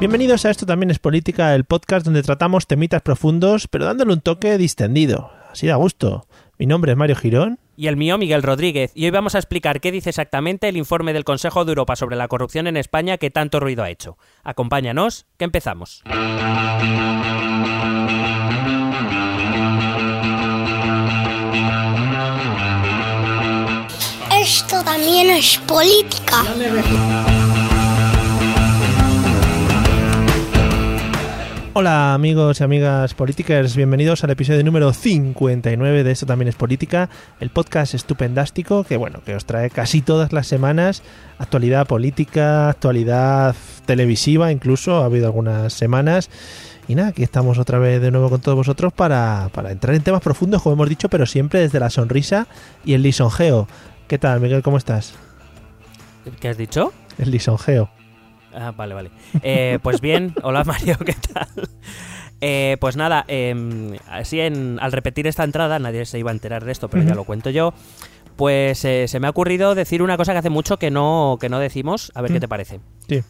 Bienvenidos a Esto también es política, el podcast donde tratamos temitas profundos, pero dándole un toque distendido. Así da gusto. Mi nombre es Mario Girón. Y el mío, Miguel Rodríguez. Y hoy vamos a explicar qué dice exactamente el informe del Consejo de Europa sobre la corrupción en España que tanto ruido ha hecho. Acompáñanos, que empezamos. Esto también es política. Hola amigos y amigas políticas, bienvenidos al episodio número 59 de Esto también es política, el podcast estupendástico que bueno, que os trae casi todas las semanas actualidad política, actualidad televisiva, incluso ha habido algunas semanas y nada, aquí estamos otra vez de nuevo con todos vosotros para, para entrar en temas profundos, como hemos dicho, pero siempre desde la sonrisa y el lisonjeo. ¿Qué tal, Miguel? ¿Cómo estás? ¿Qué has dicho? El lisonjeo. Ah, vale, vale. Eh, pues bien, hola Mario, ¿qué tal? Eh, pues nada, em, así en, al repetir esta entrada, nadie se iba a enterar de esto, pero ya lo cuento yo. Pues eh, se me ha ocurrido decir una cosa que hace mucho que no, que no decimos. A ver qué te parece. Sí.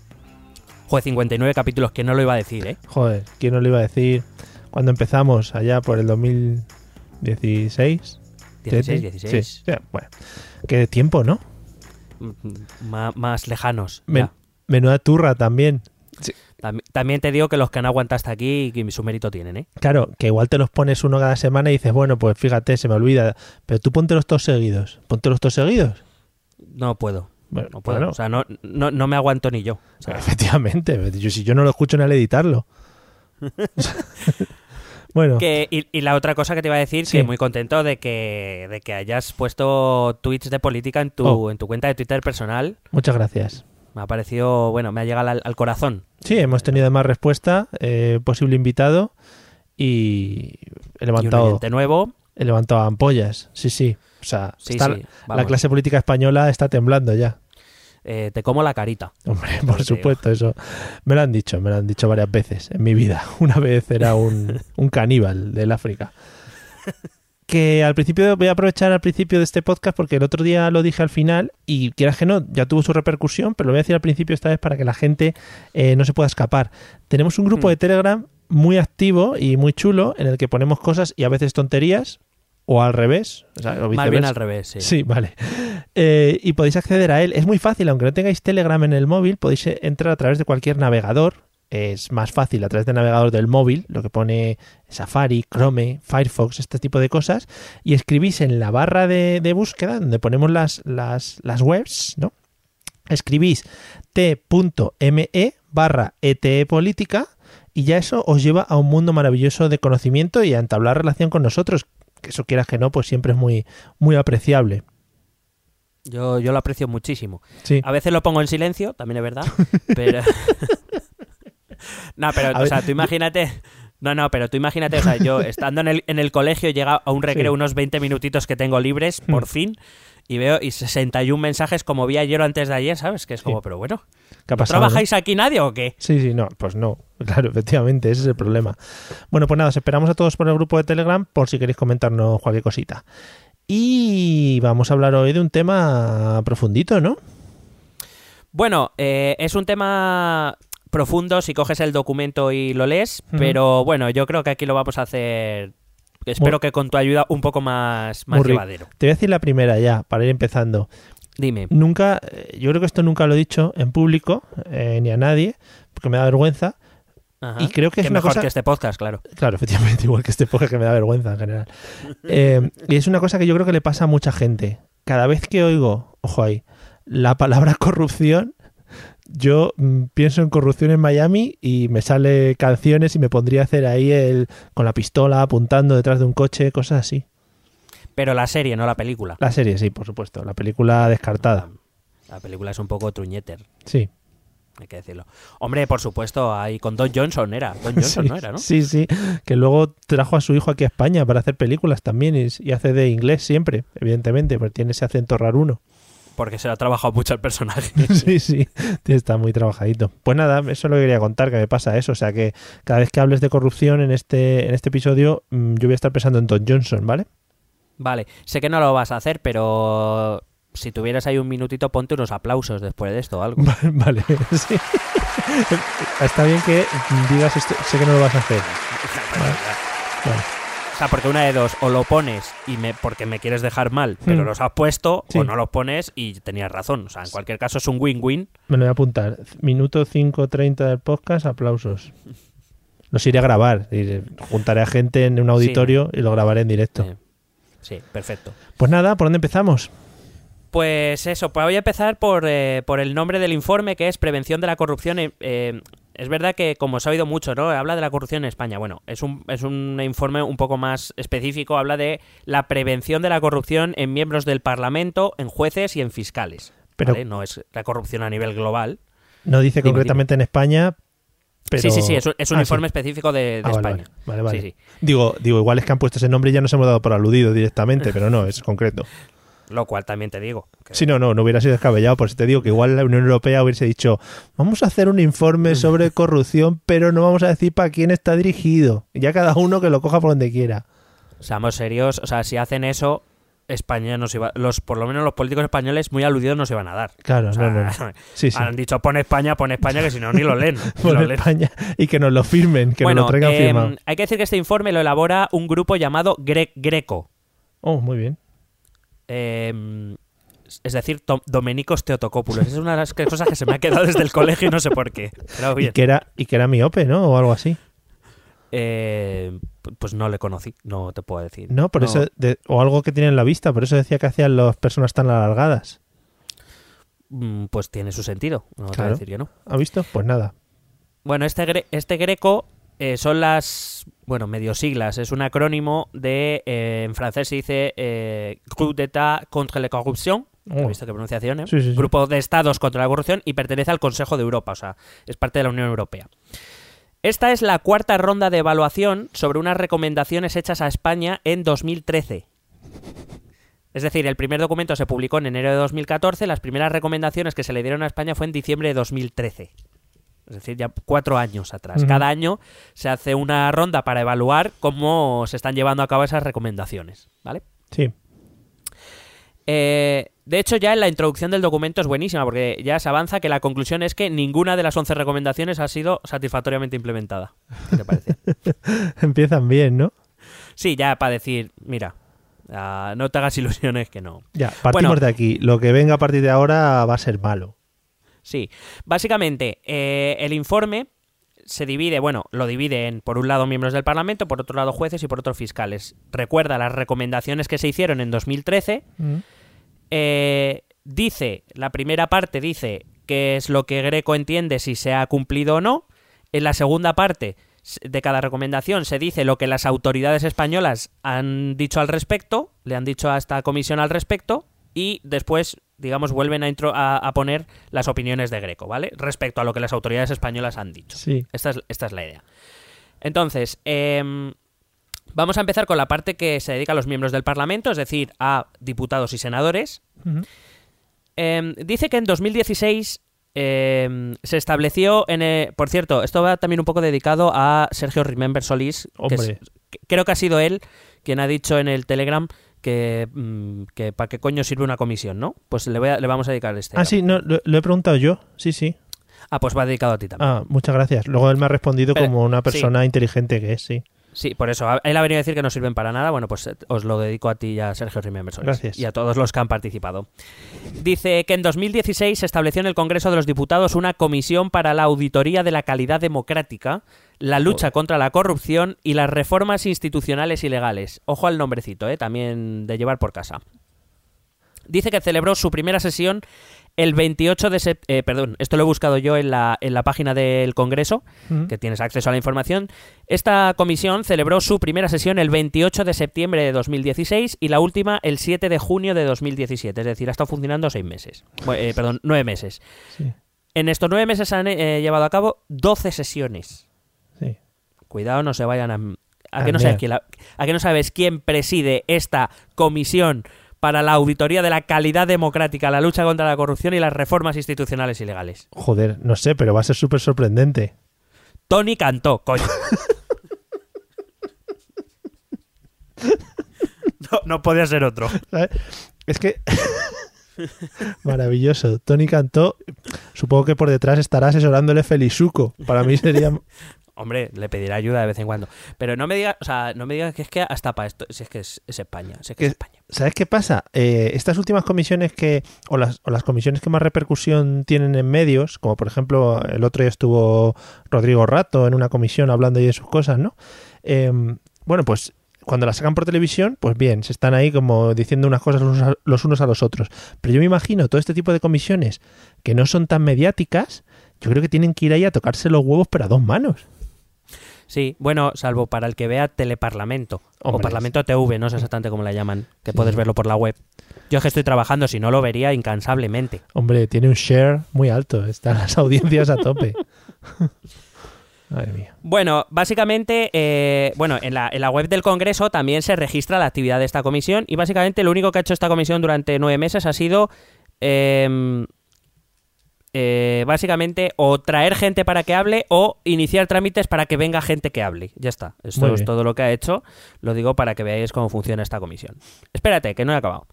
Joder, 59 capítulos, que no lo iba a decir, ¿eh? Joder, ¿quién nos lo iba a decir cuando empezamos allá por el 2016? 16, Sí, 16. Sí, bueno, qué tiempo, ¿no? Ma- más lejanos. Ya. Menuda turra también. Tam- También te digo que los que han aguantado hasta aquí, que su mérito tienen, ¿eh? Claro, que igual te los pones uno cada semana y dices, bueno, pues fíjate, se me olvida. Pero tú póntelos todos seguidos. Póntelos todos seguidos. No puedo. Bueno, No puedo. bueno, O sea, no, no, no me aguanto ni yo. O sea, efectivamente. Yo, si yo no lo escucho ni al editarlo. bueno, Que, y, y la otra cosa que te iba a decir, Sí. que muy contento de que, de que hayas puesto tweets de política en tu, Oh. en tu cuenta de Twitter personal. muchas gracias. Me ha parecido, bueno, me ha llegado al, al corazón. Sí, hemos tenido además respuesta, eh, posible invitado y he Y un levantado, nuevo. he levantado ampollas. Sí, sí. O sea, Sí, está- sí, la clase política española está temblando ya. Eh, te como la carita. Hombre, por supuesto, eso me lo han dicho, me lo han dicho varias veces en mi vida. Una vez era un, un caníbal del África. Que al principio, voy a aprovechar al principio de este podcast porque el otro día lo dije al final y quieras que no, ya tuvo su repercusión, pero lo voy a decir al principio esta vez para que la gente eh, no se pueda escapar. Tenemos un grupo Hmm. de Telegram muy activo y muy chulo en el que ponemos cosas y a veces tonterías o al revés. o sea, o Más bien al revés, sí. Sí, vale. Eh, y podéis acceder a él. Es muy fácil, aunque no tengáis Telegram en el móvil, podéis entrar a través de cualquier navegador. Es más fácil a través del navegador del móvil, lo que pone Safari, Chrome, Firefox, este tipo de cosas, y escribís en la barra de, de búsqueda, donde ponemos las, las, las webs, ¿no? Escribís t.me barra ETE política y ya eso os lleva a un mundo maravilloso de conocimiento y a entablar relación con nosotros, que eso quieras que no, pues siempre es muy, muy apreciable. Yo, yo lo aprecio muchísimo. Sí. A veces lo pongo en silencio, también es verdad. Pero. No, pero, A o sea, tú imagínate. No, no, pero tú imagínate, o sea, yo estando en el, en el colegio llega a un recreo Sí. unos 20 minutitos que tengo libres, por Mm. fin, y veo y 61 mensajes como vi ayer o antes de ayer, ¿sabes? Que es como, Sí. pero bueno, ¿Qué ha ¿no pasado? no? ¿trabajáis aquí nadie o qué? Sí, sí, no, pues no. Claro, efectivamente, ese es el problema. Bueno, pues nada, os esperamos a todos por el grupo de Telegram por si queréis comentarnos cualquier cosita. Y vamos a hablar hoy de un tema profundito, ¿no? Bueno, eh, es un tema profundo si coges el documento y lo lees, pero bueno, yo creo que aquí lo vamos a hacer, espero que con tu ayuda un poco más, más llevadero. Te voy a decir la primera ya, para ir empezando. Dime. Nunca, eh, yo creo que esto nunca lo he dicho en público, eh, ni a nadie, porque me da vergüenza. Ajá. y creo que es una mejor cosa- que este podcast, claro. Claro, efectivamente, igual que este podcast que me da vergüenza en general. Eh, y es una cosa que yo creo que le pasa a mucha gente. Cada vez que oigo, ojo ahí, la palabra corrupción, yo mm, pienso en corrupción en Miami y me sale canciones y me pondría a hacer ahí el con la pistola apuntando detrás de un coche, cosas así. Pero la serie, no la película. La serie, sí, por supuesto. La película descartada. La película es un poco truñeter, Sí. hay que decirlo. Hombre, por supuesto, ahí con Don Johnson era. Don Johnson sí, no era, ¿no? Sí, sí. Que luego trajo a su hijo aquí a España para hacer películas también y, y hace de inglés siempre, evidentemente, porque tiene ese acento raruno. Porque se lo ha trabajado mucho el personaje. Sí, sí, está muy trabajadito. Pues nada, eso es lo que quería contar, que me pasa eso. O sea que cada vez que hables de corrupción en este, en este episodio, mm, yo voy a estar pensando en Don Johnson, ¿vale? Vale, sé que no lo vas a hacer, pero si tuvieras ahí un minutito, ponte unos aplausos después de esto o algo. vale, sí. Está bien que digas esto, sé que no lo vas a hacer. Vale. O sea, porque una de dos, o lo pones y me, porque me quieres dejar mal, pero Hmm. los has puesto, Sí. o no los pones y tenías razón. O sea, en cualquier caso es un win-win. Me lo voy a apuntar. Minuto 5.30 del podcast, aplausos. Los iré a grabar. y juntaré a gente en un auditorio y lo grabaré en directo. Sí, perfecto. Pues nada, ¿por dónde empezamos? Pues eso, pues voy a empezar por, eh, por el nombre del informe, que es Prevención de la Corrupción. eh, es verdad que, como se ha oído mucho, ¿no? Habla de la corrupción en España. Bueno, es un, es un informe un poco más específico. Habla de la prevención de la corrupción en miembros del Parlamento, en jueces y en fiscales. Pero- ¿vale? No es la corrupción a nivel global. No dice Dime, concretamente en España, pero... Sí, sí, sí, es un, es un Ah, informe sí. específico de, de Ah, España. Vale, vale, vale. Sí, sí. Digo, digo, igual es que han puesto ese nombre y ya nos hemos dado por aludido directamente, pero no, es concreto. Lo cual también te digo. que- Sí, no, no, no hubiera sido descabellado, por eso te digo que igual la Unión Europea hubiese dicho, vamos a hacer un informe sobre corrupción, pero no vamos a decir para quién está dirigido. Ya cada uno que lo coja por donde quiera. Seamos serios, o sea, si hacen eso, España nos iba, los, por lo menos los políticos españoles muy aludidos nos iban a dar. Claro, O sea, no, no, no. Sí, sí. Han dicho pon España, pon España, que si no ni lo leen. lo leen. España y que nos lo firmen, que bueno, nos lo traigan em, firmado. hay que decir que este informe lo elabora un grupo llamado Gre- Greco. Oh, muy bien. Em, es decir, Domenicos Teotocópulos. Es una de las cosas que se me ha quedado desde el colegio y no sé por qué. Pero Y bien. que, era, y que era miope, ¿no? O algo así. Eh, pues no le conocí, no te puedo decir. No, por No. eso, de- o algo que tiene en la vista, por eso decía que hacían las personas tan alargadas. Mm, Pues tiene su sentido, no te voy Claro. a decir que no. ¿Ha visto? Pues nada. Bueno, este, gre- este Greco eh, son las, bueno, medio siglas, es un acrónimo de, eh, en francés se dice eh, Groupe d'État contre la corruption, Oh. ¿has visto qué pronunciación? eh? Sí, sí, sí. Grupo de Estados contra la corrupción y pertenece al Consejo de Europa, o sea, es parte de la Unión Europea. Esta es la cuarta ronda de evaluación sobre unas recomendaciones hechas a España en 2013. Es decir, el primer documento se publicó en enero de 2014, las primeras recomendaciones que se le dieron a España fue en diciembre de 2013. Es decir, ya cuatro años atrás. Cada año se hace una ronda para evaluar cómo se están llevando a cabo esas recomendaciones. ¿Vale? Sí. Eh, de hecho, ya en la introducción del documento es buenísima, porque ya se avanza que la conclusión es que ninguna de las 11 recomendaciones ha sido satisfactoriamente implementada. ¿Qué te parece? Empiezan bien, ¿no? sí, ya para decir, mira, ah, no te hagas ilusiones que no. Ya, partimos Bueno. de aquí. Lo que venga a partir de ahora va a ser malo. Sí, básicamente eh, el informe se divide, bueno, lo divide en, por un lado, miembros del Parlamento, por otro lado, jueces y por otro, fiscales. Recuerda las recomendaciones que se hicieron en 2013. Eh, dice, la primera parte dice qué es lo que Greco entiende si se ha cumplido o no. En la segunda parte de cada recomendación se dice lo que las autoridades españolas han dicho al respecto, le han dicho a esta comisión al respecto, y después, digamos, vuelven a, intro- a, a poner las opiniones de Greco, ¿vale? Respecto a lo que las autoridades españolas han dicho. Sí. Esta es, esta es la idea. Entonces, em, vamos a empezar con la parte que se dedica a los miembros del Parlamento, es decir, a diputados y senadores. Em, dice que en 2016 em, se estableció en... eh, por cierto, esto va también un poco dedicado a Sergio Remember Solís. que es- Hombre. que- creo que ha sido él quien ha dicho en el Telegram que, mm, que para qué coño sirve una comisión, ¿no? Pues le, voy a- le vamos a dedicar este. Ah, sí, no, lo, lo he preguntado yo. Sí, sí. Ah, pues va dedicado a ti también. Ah, muchas gracias. Luego él me ha respondido Pero- como una sí. persona inteligente que es, sí. Sí, por eso. Él ha venido a decir que no sirven para nada. Bueno, pues eh, os lo dedico a ti y a Sergio Remember. Gracias. Y a todos los que han participado. Dice que en 2016 se estableció en el Congreso de los Diputados una comisión para la auditoría de la calidad democrática, la lucha contra la corrupción y las reformas institucionales y legales. Ojo al nombrecito, ¿eh? también de llevar por casa. Dice que celebró su primera sesión el 28 de septiembre. perdón, esto lo he buscado yo en la, en la página del Congreso, que tienes acceso a la información. Esta comisión celebró su primera sesión el 28 de septiembre de 2016 y la última el 7 de junio de 2017. Es decir, ha estado funcionando seis meses. Eh, perdón, nueve meses. Sí, En estos nueve meses han eh, llevado a cabo 12 sesiones. Cuidado, no se vayan a... ¿A A que no, sabes quién la- ¿A que no sabes quién preside esta comisión para la auditoría de la calidad democrática, la lucha contra la corrupción y las reformas institucionales y legales? Joder, no sé, pero va a ser súper sorprendente. Tony Cantó, coño. No, no podía ser otro. Es que... Maravilloso. Tony cantó. Supongo que por detrás estará asesorándole Felizuco. Para mí sería. Hombre, le pedirá ayuda de vez en cuando. Pero no me digas, o sea, no me digas que es que hasta para esto, si es que es, es España, si es que es España. ¿Sabes qué pasa? Eh, estas últimas comisiones que. O las, o las comisiones que más repercusión tienen en medios, como por ejemplo el otro día estuvo Rodrigo Rato en una comisión hablando de sus cosas, ¿no? Eh, bueno, pues cuando las sacan por televisión, pues bien, se están ahí como diciendo unas cosas los unos a- los unos a los otros. Pero yo me imagino todo este tipo de comisiones que no son tan mediáticas, yo creo que tienen que ir ahí a tocarse los huevos, pero a dos manos. Sí, bueno, salvo para el que vea Teleparlamento o Parlamento TV, no sé exactamente cómo la llaman, que puedes verlo por la web. Yo es que estoy trabajando, si no lo vería incansablemente. Hombre, tiene un share muy alto, están las audiencias a tope. Madre mía. Bueno, básicamente, eh, bueno, en la, en la web del Congreso también se registra la actividad de esta comisión y básicamente lo único que ha hecho esta comisión durante nueve meses ha sido em, eh, básicamente o traer gente para que hable o iniciar trámites para que venga gente que hable. Ya está. Esto Muy es bien. todo lo que ha hecho. Lo digo para que veáis cómo funciona esta comisión. Espérate, que no he acabado.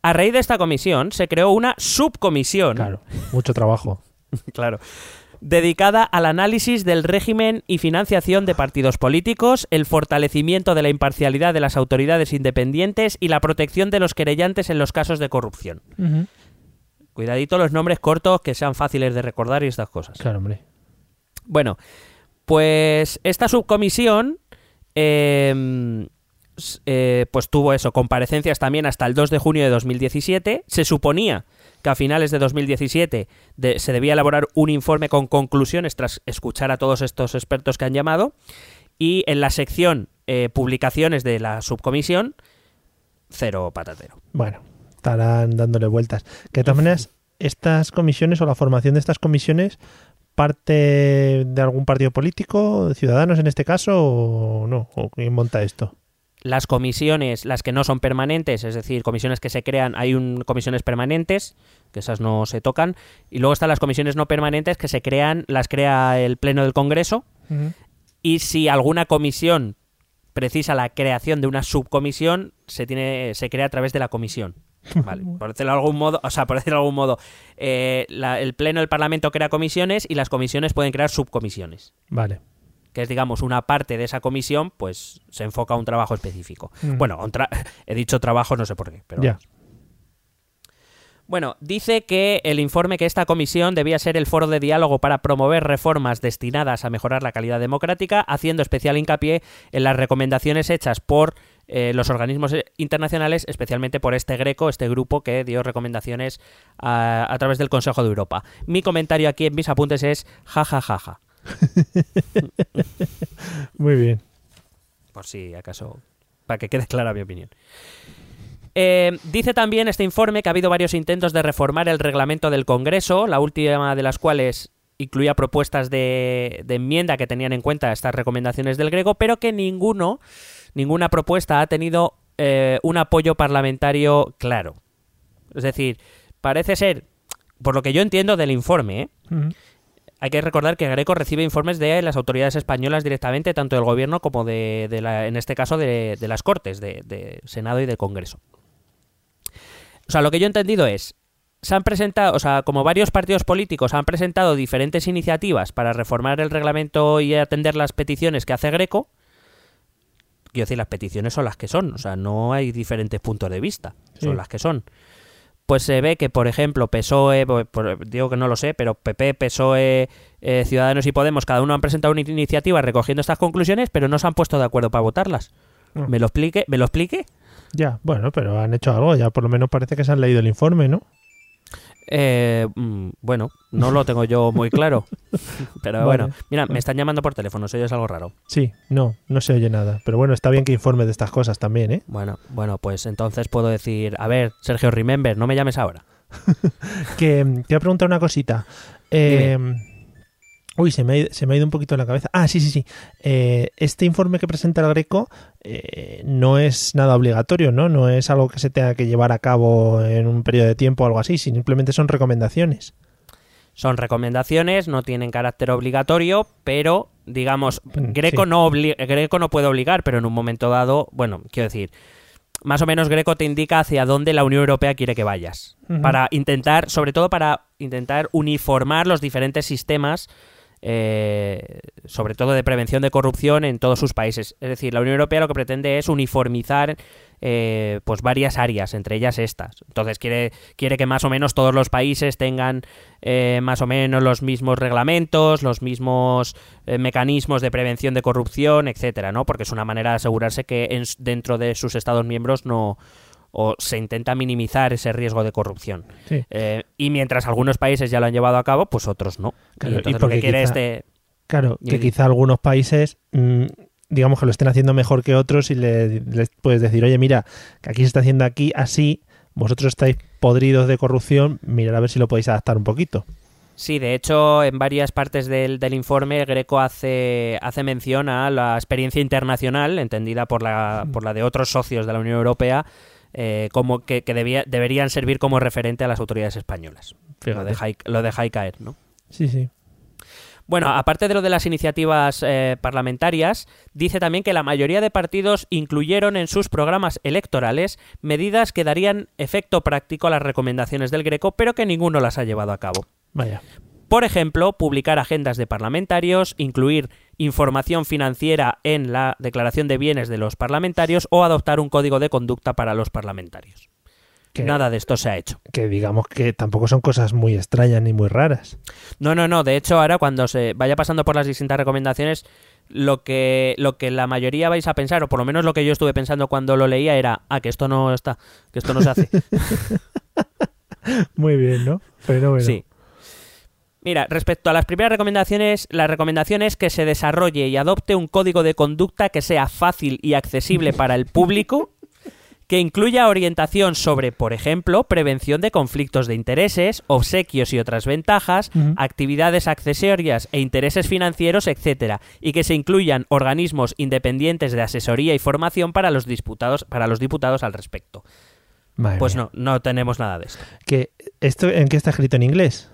A raíz de esta comisión se creó una subcomisión. Claro, mucho trabajo. Claro. Dedicada al análisis del régimen y financiación de partidos políticos, el fortalecimiento de la imparcialidad de las autoridades independientes y la protección de los querellantes en los casos de corrupción. Cuidadito los nombres cortos que sean fáciles de recordar y estas cosas. Claro, hombre. Bueno, pues esta subcomisión eh, s- eh, pues tuvo eso, comparecencias también hasta el 2 de junio de 2017. Se suponía que a finales de 2017 de- se debía elaborar un informe con conclusiones tras escuchar a todos estos expertos que han llamado. Y en la sección eh, publicaciones de la subcomisión, cero patatero. Bueno, estarán dándole vueltas. Que de todas maneras, estas comisiones o la formación de estas comisiones parte de algún partido político, ciudadanos en este caso, o no, o quién monta esto. las comisiones, las que no son permanentes, es decir, comisiones que se crean, hay un, comisiones permanentes, que esas no se tocan, y luego están las comisiones no permanentes que se crean, las crea el Pleno del Congreso, y si alguna comisión precisa la creación de una subcomisión, se tiene, se crea a través de la comisión. Vale, por decirlo de algún modo, o sea, por decirlo de algún modo, eh, la- el Pleno del Parlamento crea comisiones y las comisiones pueden crear subcomisiones Vale. que es, digamos, una parte de esa comisión, pues se enfoca a un trabajo específico. Mm. Bueno, tra- he dicho trabajo, no sé por qué, pero... Bueno, dice que el informe que esta comisión debía ser el foro de diálogo para promover reformas destinadas a mejorar la calidad democrática, haciendo especial hincapié en las recomendaciones hechas por eh, los organismos internacionales, especialmente por este Greco, este grupo que dio recomendaciones a, a través del Consejo de Europa. Mi comentario aquí en mis apuntes es jajajaja, Muy bien. por si acaso, para que quede clara mi opinión. Eh, dice también este informe que ha habido varios intentos de reformar el reglamento del Congreso, la última de las cuales incluía propuestas de, de enmienda que tenían en cuenta estas recomendaciones del Greco, pero que ninguno, ninguna propuesta ha tenido eh, un apoyo parlamentario claro. Es decir, parece ser, por lo que yo entiendo del informe, ¿eh? Hay que recordar que Greco recibe informes de las autoridades españolas directamente, tanto del gobierno como de, de la, en este caso, de, de las Cortes, de, de Senado y de Congreso. O sea, lo que yo he entendido es, se han presentado, o sea, como varios partidos políticos han presentado diferentes iniciativas para reformar el reglamento y atender las peticiones que hace Greco, quiero decir, las peticiones son las que son, o sea, no hay diferentes puntos de vista, son Sí. las que son. Pues se ve que, por ejemplo, PSOE, por- digo que no lo sé, pero PP, PSOE, eh, Ciudadanos y Podemos, cada uno han presentado una iniciativa recogiendo estas conclusiones, pero no se han puesto de acuerdo para votarlas. Ah. ¿Me lo explique? ¿Me lo explique? Ya, bueno, pero han hecho algo, ya por lo menos parece que se han leído el informe, ¿no? Eh, mm, bueno, no lo tengo yo muy claro. Pero Vale. bueno, mira, me están llamando por teléfono, eso ya es algo raro. Sí, no, no se oye nada. Pero bueno, está bien que informe de estas cosas también, ¿eh? Bueno, bueno, pues entonces puedo decir, a ver, Sergio Remember, no me llames ahora. Que mm, te voy a preguntar una cosita. Eh, uy, se me, ha ido, se me ha ido un poquito la cabeza. Ah, sí, sí, sí. Eh, este informe que presenta el Greco eh, no es nada obligatorio, ¿no? No es algo que se tenga que llevar a cabo en un periodo de tiempo o algo así, simplemente son recomendaciones. Son recomendaciones, no tienen carácter obligatorio, pero digamos, Mm, Greco, sí. no Greco no puede obligar, pero en un momento dado, bueno, quiero decir, más o menos Greco te indica hacia dónde la Unión Europea quiere que vayas. Para intentar, sobre todo para intentar uniformar los diferentes sistemas, eh, sobre todo de prevención de corrupción en todos sus países. Es decir, la Unión Europea lo que pretende es uniformizar eh, pues varias áreas, entre ellas estas. Entonces quiere, quiere que más o menos todos los países tengan eh, más o menos los mismos reglamentos, los mismos eh, mecanismos de prevención de corrupción, etcétera, ¿no? Porque es una manera de asegurarse que en- dentro de sus Estados miembros no o se intenta minimizar ese riesgo de corrupción. Sí. Eh, y mientras algunos países ya lo han llevado a cabo, pues otros no. Claro, y lo que quiere quizá- este Claro, Y- que quizá algunos países, mm, digamos que lo estén haciendo mejor que otros y le- puedes decir, oye, mira, que aquí se está haciendo aquí así, vosotros estáis podridos de corrupción, mirad a ver si lo podéis adaptar un poquito. Sí, de hecho, en varias partes del, del informe, Greco hace, hace mención a la experiencia internacional, entendida por la, por la de otros socios de la Unión Europea, eh, como que, que debía- deberían servir como referente a las autoridades españolas. Lo Fíjate. ahí- lo deja caer, ¿no? Sí, sí. Bueno, aparte de lo de las iniciativas eh, parlamentarias, dice también que la mayoría de partidos incluyeron en sus programas electorales medidas que darían efecto práctico a las recomendaciones del Greco, pero que ninguno las ha llevado a cabo. Vaya. Por ejemplo, publicar agendas de parlamentarios, incluir información financiera en la declaración de bienes de los parlamentarios o adoptar un código de conducta para los parlamentarios. Que, Nada de esto se ha hecho. que digamos que tampoco son cosas muy extrañas ni muy raras. No, no, no. De hecho, ahora cuando se vaya pasando por las distintas recomendaciones, lo que, lo que la mayoría vais a pensar, o por lo menos lo que yo estuve pensando cuando lo leía, era, ah, que esto no está, que esto no se hace. Muy bien, ¿no? Fenómeno. Sí. Mira, respecto a las primeras recomendaciones, la recomendación es que se desarrolle y adopte un código de conducta que sea fácil y accesible para el público, que incluya orientación sobre, por ejemplo, prevención de conflictos de intereses, obsequios y otras ventajas, actividades accesorias e intereses financieros, etcétera, y que se incluyan organismos independientes de asesoría y formación para los diputados, para los diputados al respecto. Madre Pues mía. no, no tenemos nada de esto. Que ¿Esto en qué está escrito en inglés?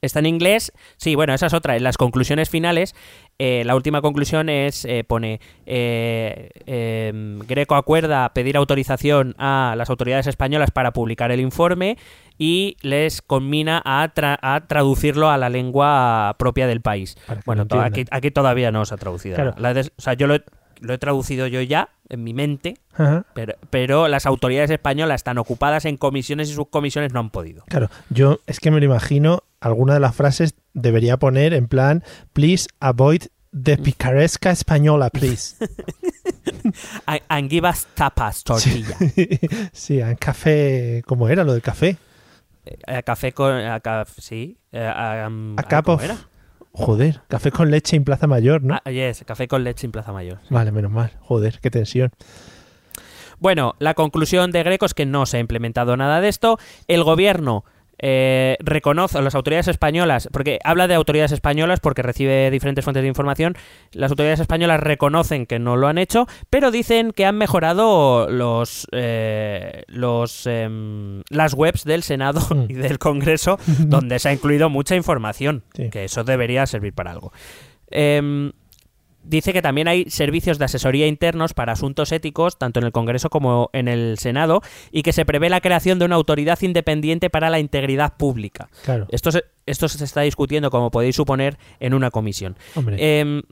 Está en inglés. Sí, bueno, esa es otra. En las conclusiones finales, eh, la última conclusión es, eh, pone, eh, em, Greco acuerda pedir autorización a las autoridades españolas para publicar el informe y les conmina a, tra- a traducirlo a la lengua propia del país. Bueno, to- aquí, todavía no se ha traducido. Claro. La de- o sea, yo lo he, lo he traducido yo ya en mi mente, pero, pero las autoridades españolas están ocupadas en comisiones y subcomisiones no han podido. Claro, yo es que me lo imagino, alguna de las frases debería poner en plan, please avoid the picaresca española, please. And, give us tapas, tortilla. sí, en café, ¿cómo era lo del café? Eh, café con. a sí. eh, a, A cup ¿cómo of- era? Joder, café con leche en Plaza Mayor, ¿no? Ah, yes, café con leche en Plaza Mayor. Vale, menos mal. Joder, qué tensión. Bueno, la conclusión de Greco es que no se ha implementado nada de esto. El gobierno eh, reconoce, las autoridades españolas, porque habla de autoridades españolas porque recibe diferentes fuentes de información, las autoridades españolas reconocen que no lo han hecho, pero dicen que han mejorado los, eh, los em, las webs del Senado Mm. y del Congreso, donde se ha incluido mucha información, Sí. que eso debería servir para algo. Dice que también hay servicios de asesoría internos para asuntos éticos, tanto en el Congreso como en el Senado, y que se prevé la creación de una autoridad independiente para la integridad pública. Claro. Esto se, esto se está discutiendo, como podéis suponer, en una comisión. Em,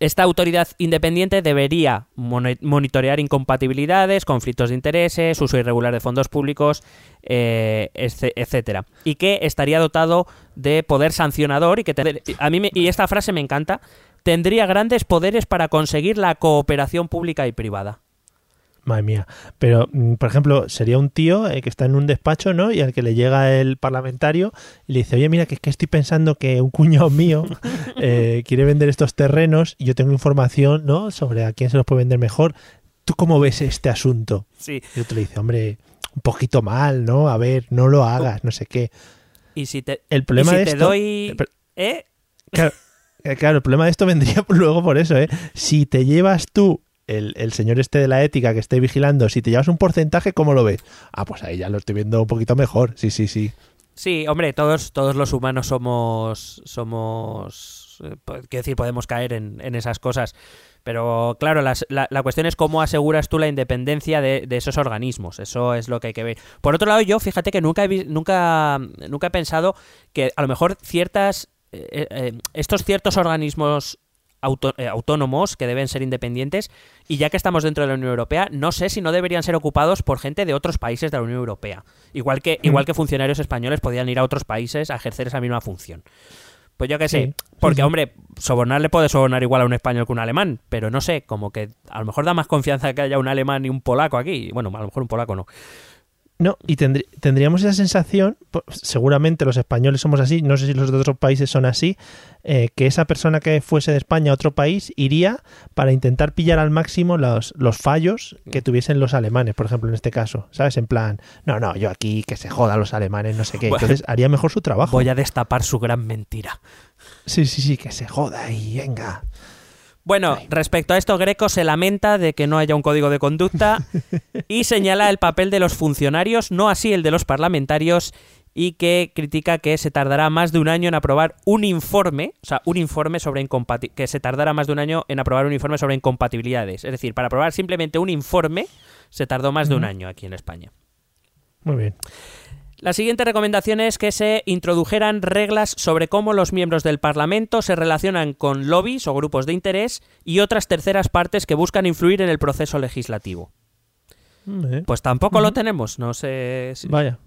esta autoridad independiente debería moni- monitorear incompatibilidades, conflictos de intereses, uso irregular de fondos públicos, eh, etcétera. Y que estaría dotado de poder sancionador y que te- a mí me- y esta frase me encanta, tendría grandes poderes para conseguir la cooperación pública y privada. Madre mía. Pero, mm, por ejemplo, sería un tío eh, que está en un despacho, ¿no? Y al que le llega el parlamentario y le dice, oye, mira, que es que estoy pensando que un cuñado mío eh, quiere vender estos terrenos y yo tengo información, ¿no? Sobre a quién se los puede vender mejor. ¿Tú cómo ves este asunto? Sí. Y otro le dice, hombre, un poquito mal, ¿no? A ver, no lo hagas, no sé qué. Y si te, El problema y si de te esto- doy... eh, ¿Eh? Claro, eh, claro, el problema de esto vendría luego por eso, ¿eh? Si te llevas tú, el, el señor este de la ética que esté vigilando, si te llevas un porcentaje, ¿cómo lo ves? Ah, pues ahí ya lo estoy viendo un poquito mejor. Sí, sí, sí. Sí, hombre, todos, todos los humanos somos. somos. eh, Quiero decir, podemos caer en, en esas cosas. Pero claro, las- la, la cuestión es cómo aseguras tú la independencia de, de esos organismos. Eso es lo que hay que ver. Por otro lado, yo, fíjate que nunca he, nunca, nunca he pensado que a lo mejor ciertas. Eh, eh, estos ciertos organismos auto- eh, autónomos que deben ser independientes y ya que estamos dentro de la Unión Europea no sé si no deberían ser ocupados por gente de otros países de la Unión Europea. Igual que igual que funcionarios españoles podían ir a otros países a ejercer esa misma función. Pues yo qué sé Sí, porque sí. hombre sobornar le puede sobornar igual a un español que a un alemán pero no sé como que a lo mejor da más confianza que haya un alemán y un polaco aquí. Bueno a lo mejor un polaco no No, y tendrí- tendríamos esa sensación, seguramente los españoles somos así, no sé si los de otros países son así, eh, que esa persona que fuese de España a otro país iría para intentar pillar al máximo los, los fallos que tuviesen los alemanes, por ejemplo, en este caso, ¿sabes? En plan, no, no, yo aquí que se jodan los alemanes, no sé qué. Entonces haría mejor su trabajo. voy a destapar su gran mentira Sí, sí, sí, que se joda y venga. Bueno, respecto a esto, Greco se lamenta de que no haya un código de conducta y señala el papel de los funcionarios, no así el de los parlamentarios, y que critica que se tardará más de un año en aprobar un informe, o sea, un informe sobre incompati- que se tardará más de un año en aprobar un informe sobre incompatibilidades. Es decir, para aprobar simplemente un informe se tardó más de un año aquí en España. Muy bien. La siguiente recomendación es que se introdujeran reglas sobre cómo los miembros del Parlamento se relacionan con lobbies o grupos de interés y otras terceras partes que buscan influir en el proceso legislativo. Eh, Pues tampoco lo tenemos, no sé. si- Vaya.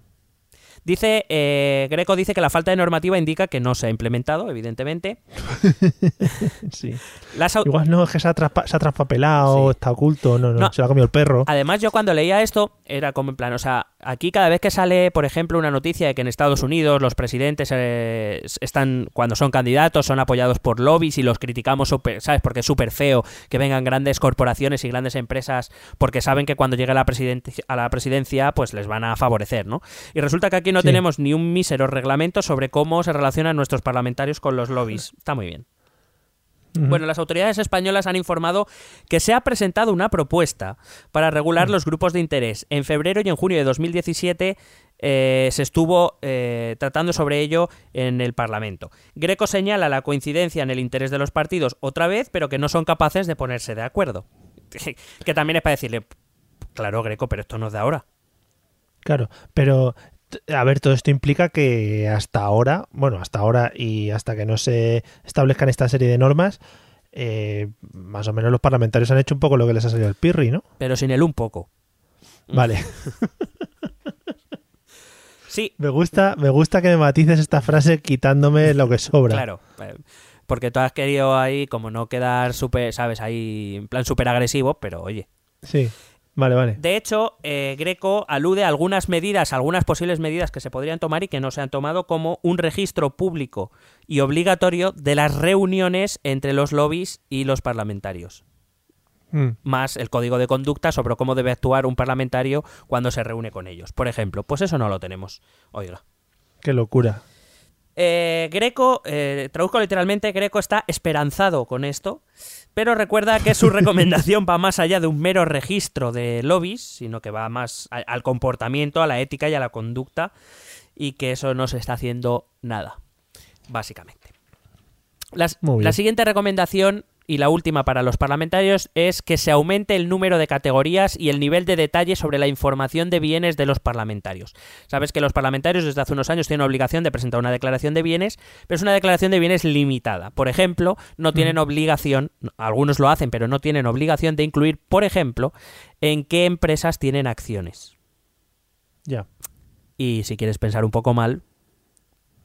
Dice, eh, Greco dice que la falta de normativa indica que no se ha implementado, evidentemente. Sí. Las Igual no es que se ha, se ha traspapelado, Sí. está oculto, no, no, No. se lo ha comido el perro. Además, yo cuando leía esto, era como en plan, o sea, aquí cada vez que sale, por ejemplo, una noticia de que en Estados Unidos los presidentes eh, están, cuando son candidatos, son apoyados por lobbies y los criticamos, súper- ¿sabes? Porque es súper feo que vengan grandes corporaciones y grandes empresas porque saben que cuando llegue a la, a la presidencia, pues les van a favorecer, ¿no? Y resulta que aquí no Sí. tenemos ni un mísero reglamento sobre cómo se relacionan nuestros parlamentarios con los lobbies. Está muy bien. Bueno, las autoridades españolas han informado que se ha presentado una propuesta para regular los grupos de interés. En febrero y en junio de 2017 eh, se estuvo eh, tratando sobre ello en el Parlamento. Greco señala la coincidencia en el interés de los partidos otra vez, pero que no son capaces de ponerse de acuerdo. que también es para decirle, claro, Greco, pero esto no es de ahora. Claro, pero a ver, todo esto implica que hasta ahora, bueno, hasta ahora y hasta que no se establezcan esta serie de normas, eh, más o menos los parlamentarios han hecho un poco lo que les ha salido el pirri, ¿no? Pero sin el un poco. Vale, Sí, me gusta, me gusta que me matices esta frase quitándome lo que sobra. Claro, eh, porque tú has querido ahí como no quedar súper, ¿sabes? Ahí en plan súper agresivo, pero oye. Sí, vale, vale. De hecho, eh, Greco alude a algunas medidas, algunas posibles medidas que se podrían tomar y que no se han tomado, como un registro público y obligatorio de las reuniones entre los lobbies y los parlamentarios. Mm, Más el código de conducta sobre cómo debe actuar un parlamentario cuando se reúne con ellos. Por ejemplo, pues eso no lo tenemos. Oiga. Qué locura. Eh, Greco, eh, traduzco literalmente, Greco está esperanzado con esto, pero recuerda que su recomendación va más allá de un mero registro de lobbies, sino que va más a- al comportamiento, a la ética y a la conducta, y que eso no se está haciendo nada, básicamente. Las- la siguiente recomendación y la última para los parlamentarios es que se aumente el número de categorías y el nivel de detalle sobre la información de bienes de los parlamentarios. Sabes que los parlamentarios desde hace unos años tienen obligación de presentar una declaración de bienes, pero es una declaración de bienes limitada. Por ejemplo, no tienen obligación, algunos lo hacen, pero no tienen obligación de incluir, por ejemplo, en qué empresas tienen acciones. Ya. Y si quieres pensar un poco mal,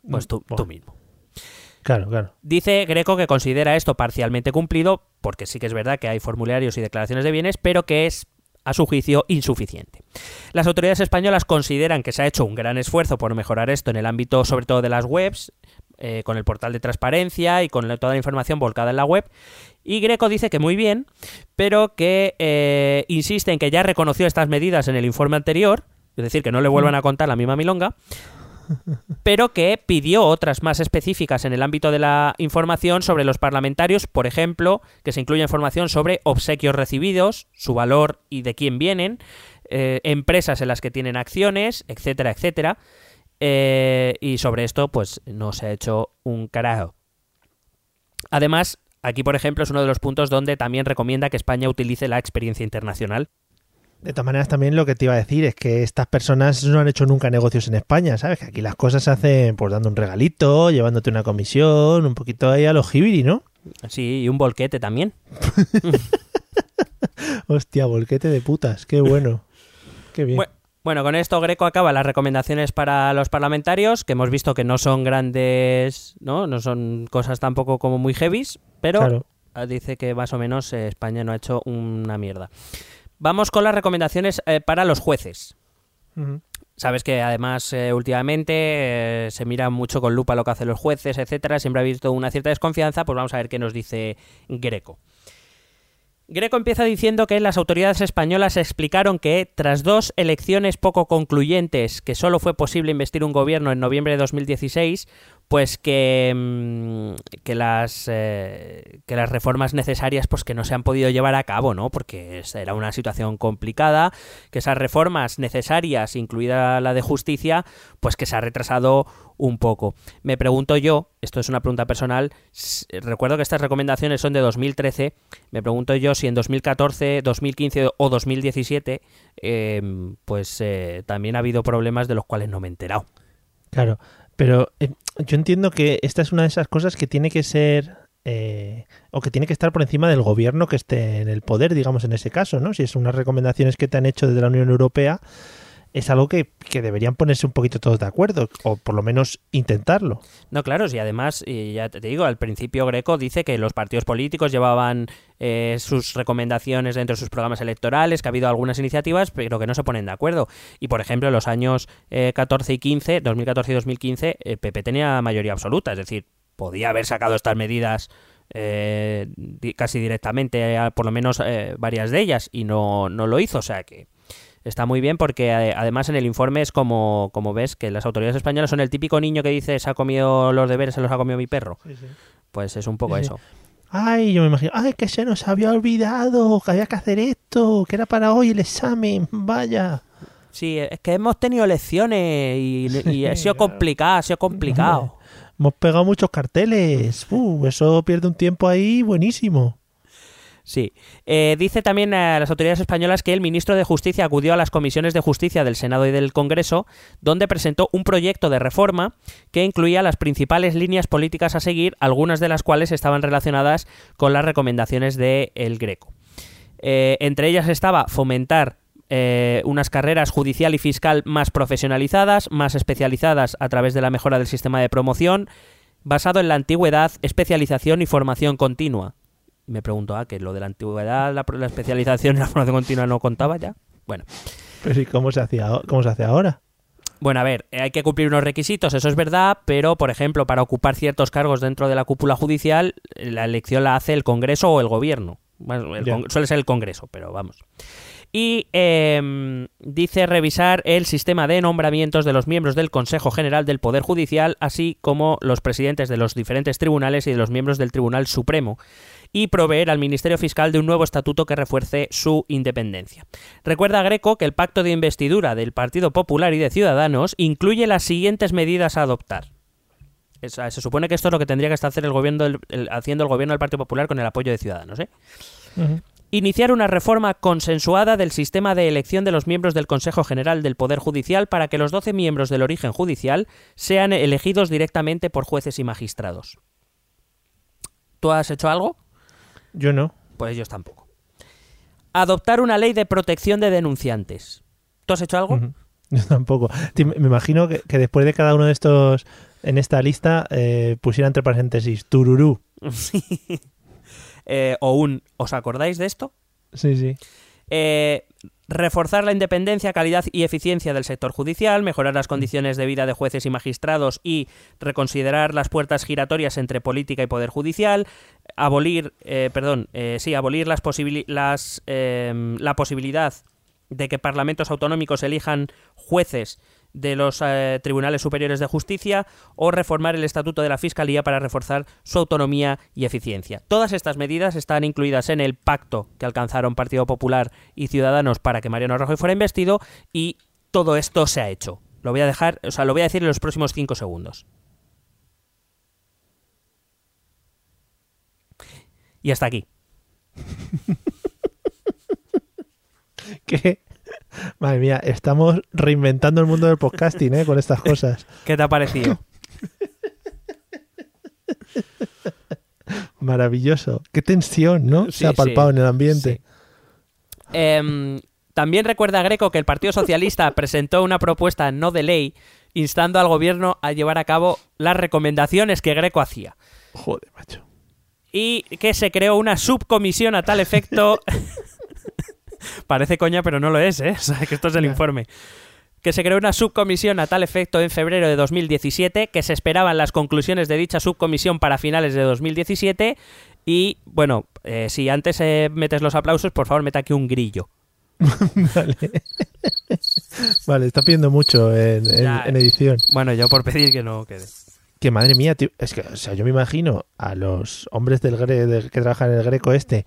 pues tú, Bueno. tú mismo. Claro, claro. Dice Greco que considera esto parcialmente cumplido, porque sí que es verdad que hay formularios y declaraciones de bienes, pero que es, a su juicio, insuficiente. Las autoridades españolas consideran que se ha hecho un gran esfuerzo por mejorar esto en el ámbito, sobre todo de las webs, eh, con el portal de transparencia y con la- toda la información volcada en la web. Y Greco dice que muy bien, pero que eh, insiste en que ya reconoció estas medidas en el informe anterior, es decir, que no le vuelvan a contar la misma milonga, pero que pidió otras más específicas en el ámbito de la información sobre los parlamentarios, por ejemplo, que se incluya información sobre obsequios recibidos, su valor y de quién vienen, eh, empresas en las que tienen acciones, etcétera, etcétera. Eh, y sobre esto, pues no se ha hecho un carajo. Además, aquí, por ejemplo, es uno de los puntos donde también recomienda que España utilice la experiencia internacional. De todas maneras, también lo que te iba a decir es que estas personas no han hecho nunca negocios en España, ¿sabes? Que aquí las cosas se hacen pues dando un regalito, llevándote una comisión, un poquito ahí a los hibiri, ¿no? Sí, y un volquete también. Hostia, volquete de putas, qué bueno. Qué bien. Bu- Bueno, con esto Greco acaba las recomendaciones para los parlamentarios, que hemos visto que no son grandes, ¿no? No son cosas tampoco como muy heavies, pero Claro. dice que más o menos eh, España no ha hecho una mierda. Vamos con las recomendaciones eh, para los jueces. Sabes que además eh, últimamente eh, se mira mucho con lupa lo que hacen los jueces, etcétera. Siempre ha habido una cierta desconfianza, pues vamos a ver qué nos dice Greco. Greco empieza diciendo que las autoridades españolas explicaron que tras dos elecciones poco concluyentes, que solo fue posible investir un gobierno en noviembre de 2016, pues que, mm, que las eh, que las reformas necesarias pues que no se han podido llevar a cabo, ¿no? Porque era una situación complicada, que esas reformas necesarias, incluida la de justicia, pues que se ha retrasado un poco. Me pregunto yo, esto es una pregunta personal, recuerdo que estas recomendaciones son de 2013, me pregunto yo si en 2014, 2015 o 2017 eh, pues eh, también ha habido problemas de los cuales no me he enterado. Claro, pero eh, yo entiendo que esta es una de esas cosas que tiene que ser eh, o que tiene que estar por encima del gobierno que esté en el poder, digamos en ese caso, ¿no? Si es unas recomendaciones que te han hecho desde la Unión Europea, es algo que, que deberían ponerse un poquito todos de acuerdo, o por lo menos intentarlo. No, claro, y además, y ya te digo, al principio Greco dice que los partidos políticos llevaban eh, sus recomendaciones dentro de sus programas electorales, que ha habido algunas iniciativas, pero que no se ponen de acuerdo. Y por ejemplo, en los años eh, 14 y 15, 2014 y 2015, el PP tenía mayoría absoluta, es decir, podía haber sacado estas medidas eh, casi directamente, a- por lo menos eh, varias de ellas, y no, no lo hizo, o sea que está muy bien porque eh, además en el informe es como, como ves que las autoridades españolas son el típico niño que dice se ha comido los deberes, se los ha comido mi perro. Pues es un poco Sí, eso. Ay, yo me imagino, ay, que se nos había olvidado, que había que hacer esto, que era para hoy el examen, vaya. Sí, es que hemos tenido lecciones y, y ha sido complicado, ha sido complicado. Hemos pegado muchos carteles, uh, eso pierde un tiempo ahí buenísimo. Sí. Eh, dice también a las autoridades españolas que el ministro de Justicia acudió a las comisiones de justicia del Senado y del Congreso, donde presentó un proyecto de reforma que incluía las principales líneas políticas a seguir, algunas de las cuales estaban relacionadas con las recomendaciones de El Greco. Eh, entre ellas estaba fomentar eh, unas carreras judicial y fiscal más profesionalizadas, más especializadas a través de la mejora del sistema de promoción, basado en la antigüedad, especialización y formación continua. Y me pregunto, ah, que lo de la antigüedad, la, la especialización y la formación continua no contaba ya. Bueno, Pero ¿y cómo se, hacía, cómo se hace ahora? bueno, a ver, eh, hay que cumplir unos requisitos, eso es verdad, pero por ejemplo, para ocupar ciertos cargos dentro de la cúpula judicial, eh, la elección la hace el Congreso o el Gobierno. Bueno, el Ya. Con- suele ser el Congreso, pero vamos. Y em, dice revisar el sistema de nombramientos de los miembros del Consejo General del Poder Judicial, así como los presidentes de los diferentes tribunales y de los miembros del Tribunal Supremo y proveer al Ministerio Fiscal de un nuevo estatuto que refuerce su independencia. Recuerda Greco que el pacto de investidura del Partido Popular y de Ciudadanos incluye las siguientes medidas a adoptar. Se supone que esto es lo que tendría que estar hacer el gobierno del- el- haciendo el gobierno del Partido Popular con el apoyo de Ciudadanos. ¿eh? Iniciar una reforma consensuada del sistema de elección de los miembros del Consejo General del Poder Judicial para que los 12 miembros del origen judicial sean elegidos directamente por jueces y magistrados. ¿Tú has hecho algo? Yo no. Pues ellos tampoco. Adoptar una ley de protección de denunciantes. ¿Tú has hecho algo? Yo tampoco. Me imagino que, que después de cada uno de estos en esta lista eh, pusiera entre paréntesis tururú. Eh, o un ¿os acordáis de esto? Sí, sí. Eh, reforzar la independencia, calidad y eficiencia del sector judicial, mejorar las condiciones de vida de jueces y magistrados y reconsiderar las puertas giratorias entre política y poder judicial, abolir, eh, perdón, eh, sí, abolir las las, em, la posibilidad de que parlamentos autonómicos elijan jueces de los eh, tribunales superiores de justicia o reformar el estatuto de la Fiscalía para reforzar su autonomía y eficiencia. Todas estas medidas están incluidas en el pacto que alcanzaron Partido Popular y Ciudadanos para que Mariano Rajoy fuera investido y todo esto se ha hecho. Lo voy a dejar, o sea, lo voy a decir en los próximos cinco segundos. Y hasta aquí. Que, madre mía, estamos reinventando el mundo del podcasting ¿eh? con estas cosas. ¿Qué te ha parecido? Maravilloso. Qué tensión, ¿no? Sí, Se ha palpado sí. en el ambiente. Sí. Em, también recuerda Greco que el Partido Socialista presentó una propuesta no de ley instando al gobierno a llevar a cabo las recomendaciones que Greco hacía. Joder, macho. Y que se creó una subcomisión a tal efecto. Parece coña, pero no lo es, ¿eh? O sea, que esto es el informe. Que se creó una subcomisión a tal efecto en febrero de 2017, que se esperaban las conclusiones de dicha subcomisión para finales de 2017. Y, bueno, eh, si antes eh, metes los aplausos, por favor, meta aquí un grillo. Vale. vale, está pidiendo mucho en, Ya. en edición. Bueno, yo por pedir que no quede. Que madre mía, tío, es que, o sea, yo me imagino a los hombres del, gre- del- que trabajan en el Greco este,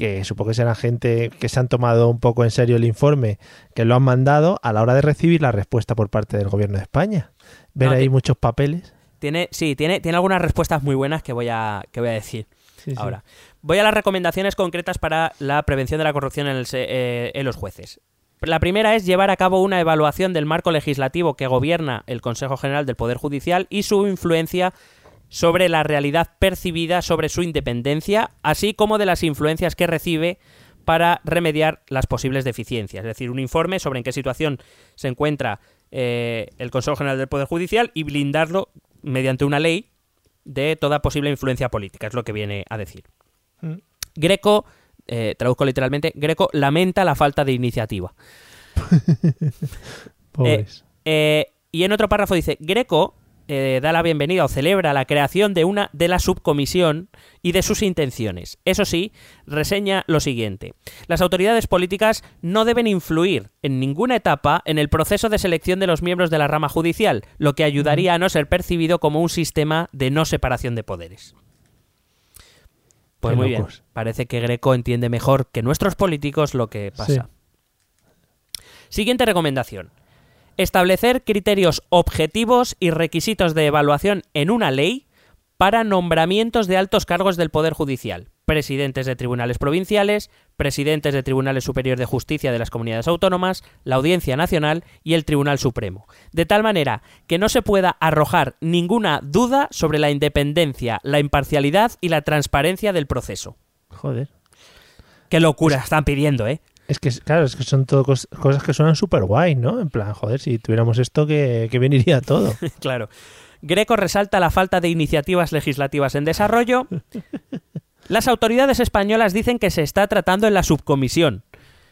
que supongo que serán gente que se han tomado un poco en serio el informe, que lo han mandado a la hora de recibir la respuesta por parte del gobierno de España. Ver No, ahí muchos papeles. Tiene, sí, tiene, tiene algunas respuestas muy buenas que voy a, que voy a decir. Sí, sí. Ahora, voy a las recomendaciones concretas para la prevención de la corrupción en, el se- eh, en los jueces. La primera es llevar a cabo una evaluación del marco legislativo que gobierna el Consejo General del Poder Judicial y su influencia sobre la realidad percibida sobre su independencia, así como de las influencias que recibe para remediar las posibles deficiencias. Es decir, un informe sobre en qué situación se encuentra eh, el Consejo General del Poder Judicial y blindarlo mediante una ley de toda posible influencia política, es lo que viene a decir. Mm. Greco, eh, traduzco literalmente, Greco lamenta la falta de iniciativa. Pobres. Eh, y en otro párrafo dice, Greco eh, da la bienvenida o celebra la creación de una de la subcomisión y de sus intenciones. Eso sí, reseña lo siguiente. Las autoridades políticas no deben influir en ninguna etapa en el proceso de selección de los miembros de la rama judicial, lo que ayudaría a no ser percibido como un sistema de no separación de poderes. Pues Qué muy bien. Parece que Greco entiende mejor que nuestros políticos lo que pasa. Siguiente recomendación. Establecer criterios objetivos y requisitos de evaluación en una ley para nombramientos de altos cargos del Poder Judicial, presidentes de tribunales provinciales, presidentes de tribunales superiores de justicia de las comunidades autónomas, la Audiencia Nacional y el Tribunal Supremo, de tal manera que no se pueda arrojar ninguna duda sobre la independencia, la imparcialidad y la transparencia del proceso. Joder. Qué locura están pidiendo, ¿eh? Es que, claro, es que son todo cos- cosas que suenan súper guay, ¿no? En plan, joder, si tuviéramos esto, que, que bien iría todo. Claro. Greco resalta la falta de iniciativas legislativas en desarrollo. Las autoridades españolas dicen que se está tratando en la subcomisión,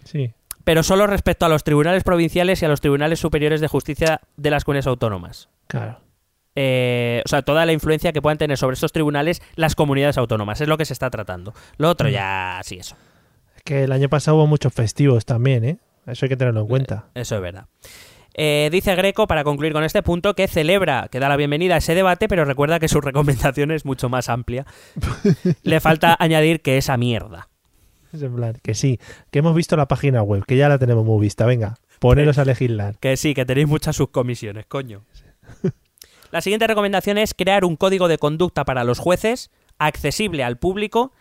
Sí. pero solo respecto a los tribunales provinciales y a los tribunales superiores de justicia de las comunidades autónomas. Claro. Eh, o sea, toda la influencia que puedan tener sobre estos tribunales las comunidades autónomas. Es lo que se está tratando. Lo otro ya, sí, eso. Que el año pasado hubo muchos festivos también, ¿eh? Eso hay que tenerlo en cuenta. Eso es verdad. Eh, dice Greco, para concluir con este punto, que celebra, que da la bienvenida a ese debate, pero recuerda que su recomendación es mucho más amplia. Le falta añadir que esa mierda. Es en plan, que sí, que hemos visto la página web, que ya la tenemos muy vista. Venga, poneros a legislar. Que sí, que tenéis muchas subcomisiones, coño. La siguiente recomendación es crear un código de conducta para los jueces, accesible al público,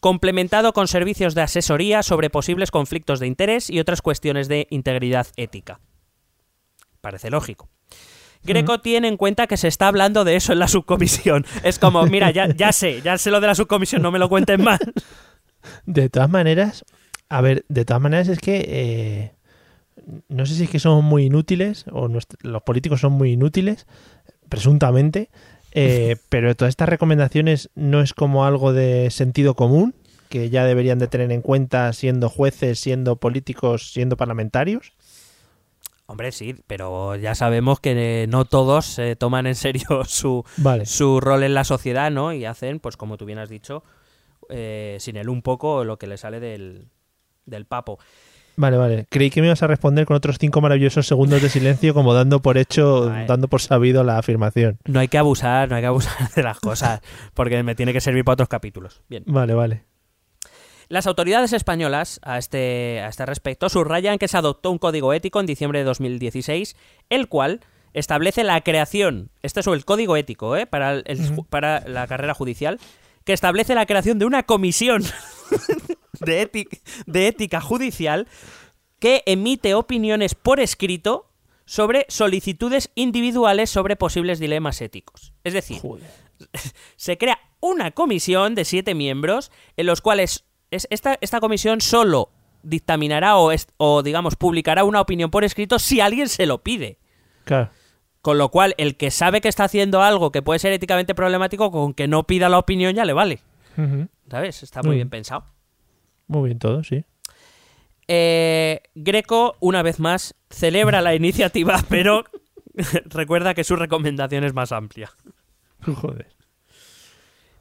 complementado con servicios de asesoría sobre posibles conflictos de interés y otras cuestiones de integridad ética. Parece lógico. Greco tiene en cuenta que se está hablando de eso en la subcomisión. Es como, mira, ya, ya sé, ya sé lo de la subcomisión, no me lo cuenten más. De todas maneras, a ver, de todas maneras es que eh, no sé si es que somos muy inútiles o nuestro- los políticos son muy inútiles, presuntamente, eh, pero todas estas recomendaciones no es como algo de sentido común que ya deberían de tener en cuenta siendo jueces, siendo políticos, siendo parlamentarios. Hombre, sí, pero ya sabemos que no todos se toman en serio su, Vale. su rol en la sociedad, ¿no? Y hacen, pues como tú bien has dicho, eh, sin él un poco lo que le sale del, del papo. Vale, vale. Creí que me ibas a responder con otros cinco maravillosos segundos de silencio, como dando por hecho, dando por sabido la afirmación. No hay que abusar, no hay que abusar de las cosas, porque me tiene que servir para otros capítulos. Bien. Vale, vale. Las autoridades españolas a este, a este respecto subrayan que se adoptó un código ético en diciembre de 2016, el cual establece la creación, este es el código ético ¿eh? para, el- para la carrera judicial, que establece la creación de una comisión de, ética, de ética judicial que emite opiniones por escrito sobre solicitudes individuales sobre posibles dilemas éticos. Es decir, se crea una comisión de siete miembros en los cuales es, esta, esta comisión solo dictaminará o, es- o, digamos, publicará una opinión por escrito si alguien se lo pide. Claro. Con lo cual, el que sabe que está haciendo algo que puede ser éticamente problemático, con que no pida la opinión ya le vale. ¿Sabes? Está muy Mm. bien pensado. Muy bien todo, sí. Eh, Greco, una vez más, celebra la iniciativa, pero recuerda que su recomendación es más amplia. Joder.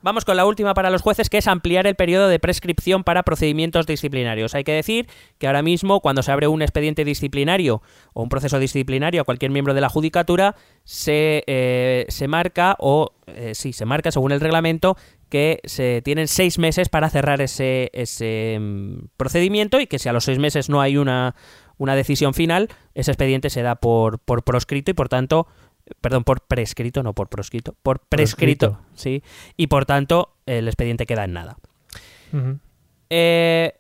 Vamos con la última para los jueces, que es ampliar el periodo de prescripción para procedimientos disciplinarios. Hay que decir que ahora mismo, cuando se abre un expediente disciplinario o un proceso disciplinario a cualquier miembro de la judicatura, se, eh, se marca, o eh, sí, se marca según el reglamento, que se tienen seis meses para cerrar ese, ese mm, procedimiento y que si a los seis meses no hay una, una decisión final, ese expediente se da por, por proscrito y por tanto, perdón, por prescrito, no por proscrito, por prescrito, sí, y por tanto el expediente queda en nada. Eh,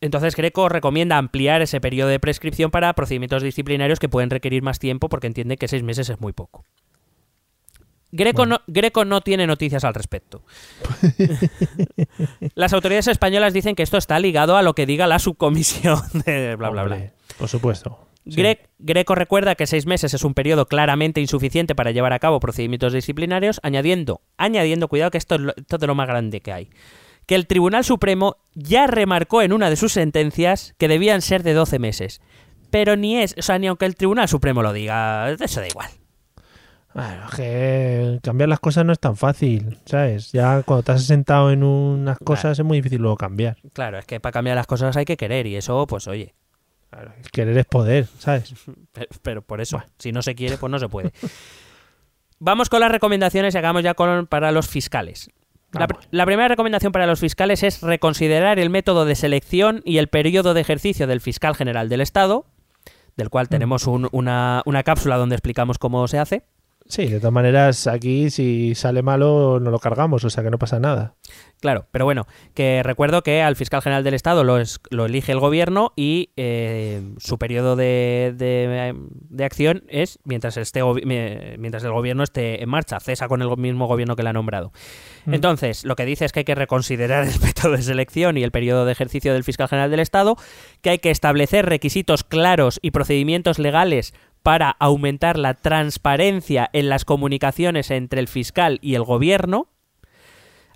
entonces Greco recomienda ampliar ese periodo de prescripción para procedimientos disciplinarios que pueden requerir más tiempo porque entiende que seis meses es muy poco. Greco, no, Greco no tiene noticias al respecto. Las autoridades españolas dicen que esto está ligado a lo que diga la subcomisión de bla bla bla. Por supuesto. Sí. Gre- Greco recuerda que seis meses es un periodo claramente insuficiente para llevar a cabo procedimientos disciplinarios, añadiendo, añadiendo, cuidado que esto es, lo, esto es de lo más grande que hay, que el Tribunal Supremo ya remarcó en una de sus sentencias que debían ser de 12 meses. Pero ni es, o sea, ni aunque el Tribunal Supremo lo diga, eso da igual. Bueno, es que cambiar las cosas no es tan fácil, ¿sabes? Ya cuando te has sentado en unas cosas es muy difícil luego cambiar. Claro, es que para cambiar las cosas hay que querer y eso, pues oye, Claro, querer es poder, ¿sabes? Pe- Pero por eso, si no se quiere, pues no se puede. Vamos con las recomendaciones y hagamos ya con, para los fiscales. La, la primera recomendación para los fiscales es reconsiderar el método de selección y el periodo de ejercicio del fiscal general del Estado, del cual tenemos un- una, una cápsula donde explicamos cómo se hace. Sí, de todas maneras, aquí si sale malo no lo cargamos, o sea que no pasa nada. Claro, pero bueno, que recuerdo que al fiscal general del Estado lo, es- lo elige el gobierno y eh, su periodo de, de- de acción es mientras, esté, mientras el gobierno esté en marcha, cesa con el mismo gobierno que le ha nombrado. Mm. Entonces, lo que dice es que hay que reconsiderar el método de selección y el periodo de ejercicio del fiscal general del Estado, que hay que establecer requisitos claros y procedimientos legales para aumentar la transparencia en las comunicaciones entre el fiscal y el gobierno,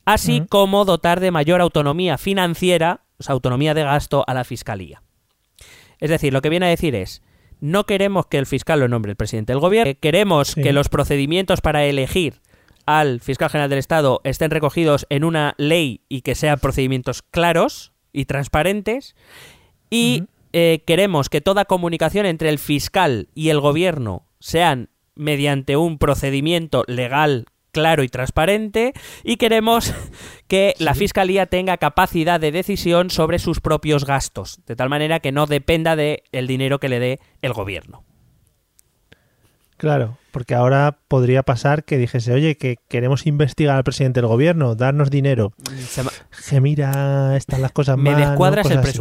así como dotar de mayor autonomía financiera, o sea, autonomía de gasto a la fiscalía. Es decir, lo que viene a decir es, no queremos que el fiscal lo nombre el presidente del gobierno, eh, queremos Sí. que los procedimientos para elegir al fiscal general del Estado estén recogidos en una ley y que sean procedimientos claros, y transparentes y eh, queremos que toda comunicación entre el fiscal y el gobierno sean mediante un procedimiento legal claro y transparente y queremos que la fiscalía tenga capacidad de decisión sobre sus propios gastos, de tal manera que no dependa del dinero que le dé el gobierno. Claro, porque ahora podría pasar que dijese, oye, que queremos investigar al presidente del gobierno, darnos dinero. Se ma- Que mira, están las cosas me mal, ¿no? descuadras el así.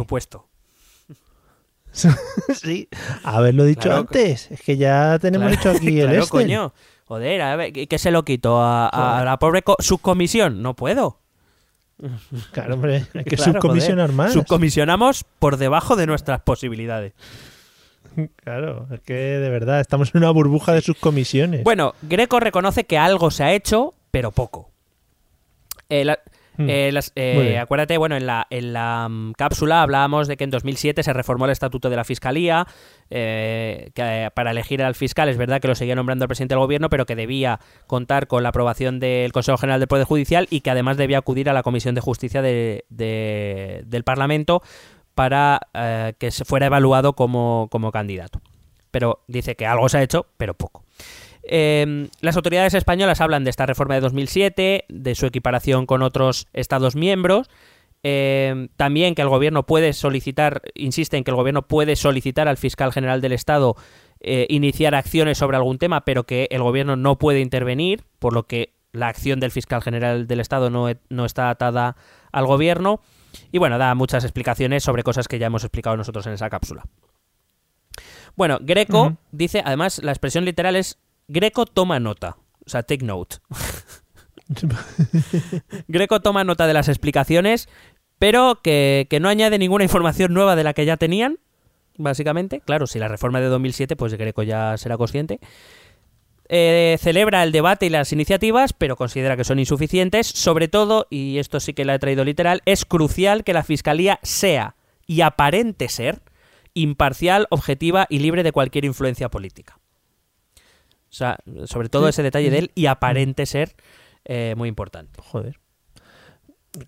sí, haberlo dicho Claro. antes. Es que ya tenemos Claro, hecho aquí el claro, Excel. coño. Joder, a ver, ¿qué se lo quito? ¿A, la pobre co- subcomisión? No puedo. Claro, hombre, hay que subcomisionar joder. más. Subcomisionamos por debajo de nuestras posibilidades. Claro, es que de verdad estamos en una burbuja de subcomisiones. Bueno, Greco reconoce que algo se ha hecho, pero poco. Eh, la- Hmm. eh, las- eh, acuérdate, bueno, en la, en la mm, cápsula hablábamos de que en 2007 se reformó el estatuto de la fiscalía, eh, que eh, para elegir al fiscal es verdad que lo seguía nombrando el presidente del gobierno, pero que debía contar con la aprobación del Consejo General del Poder Judicial y que además debía acudir a la Comisión de Justicia de- de- del Parlamento para eh, que se fuera evaluado como, como candidato. Pero dice que algo se ha hecho, pero poco. Eh, las autoridades españolas hablan de esta reforma de 2007, de su equiparación con otros Estados miembros. eh, también que el gobierno puede solicitar, insiste en que el gobierno puede solicitar al fiscal general del Estado eh, iniciar acciones sobre algún tema, pero que el gobierno no puede intervenir, por lo que la acción del fiscal general del Estado no, e- no está atada al gobierno. Y bueno, da muchas explicaciones sobre cosas que ya hemos explicado nosotros en esa cápsula. Bueno, Greco dice, además, la expresión literal es Greco toma nota. O sea, take note. Greco toma nota de las explicaciones, pero que, que no añade ninguna información nueva de la que ya tenían, básicamente. Claro, si la reforma de 2007, pues Greco ya será consciente. Eh, celebra el debate y las iniciativas, pero considera que son insuficientes. Sobre todo, y esto sí que la he traído literal, es crucial que la Fiscalía sea y aparente ser imparcial, objetiva y libre de cualquier influencia política. O sea, sobre todo ese detalle de él y aparente ser eh, muy importante. Joder.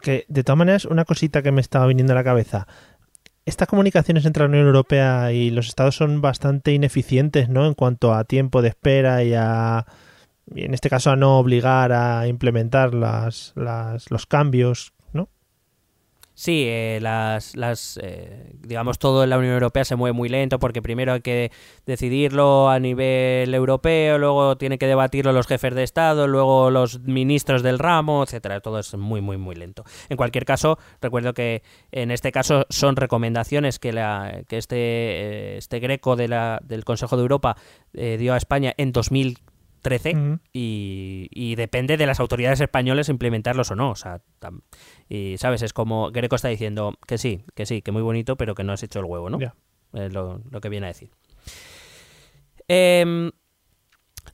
Que de todas maneras, una cosita que me estaba viniendo a la cabeza. Estas comunicaciones entre la Unión Europea y los Estados son bastante ineficientes, ¿no? En cuanto a tiempo de espera y a. Y en este caso a no obligar a implementar las, las, los cambios. Sí, eh, las, las eh, digamos, todo en la Unión Europea se mueve muy lento porque primero hay que decidirlo a nivel europeo, luego tienen que debatirlo los jefes de Estado, luego los ministros del ramo, etcétera. Todo es muy, muy, muy lento. En cualquier caso, recuerdo que en este caso son recomendaciones que, la, que este, eh, este greco de la, del Consejo de Europa eh, dio a España en 2013 Ujú. y, y depende de las autoridades españolas implementarlos o no. O sea, tam- y sabes, es como Greco está diciendo que sí, que sí, que muy bonito, pero que no has hecho el huevo, ¿no? Es lo, lo que viene a decir. Em,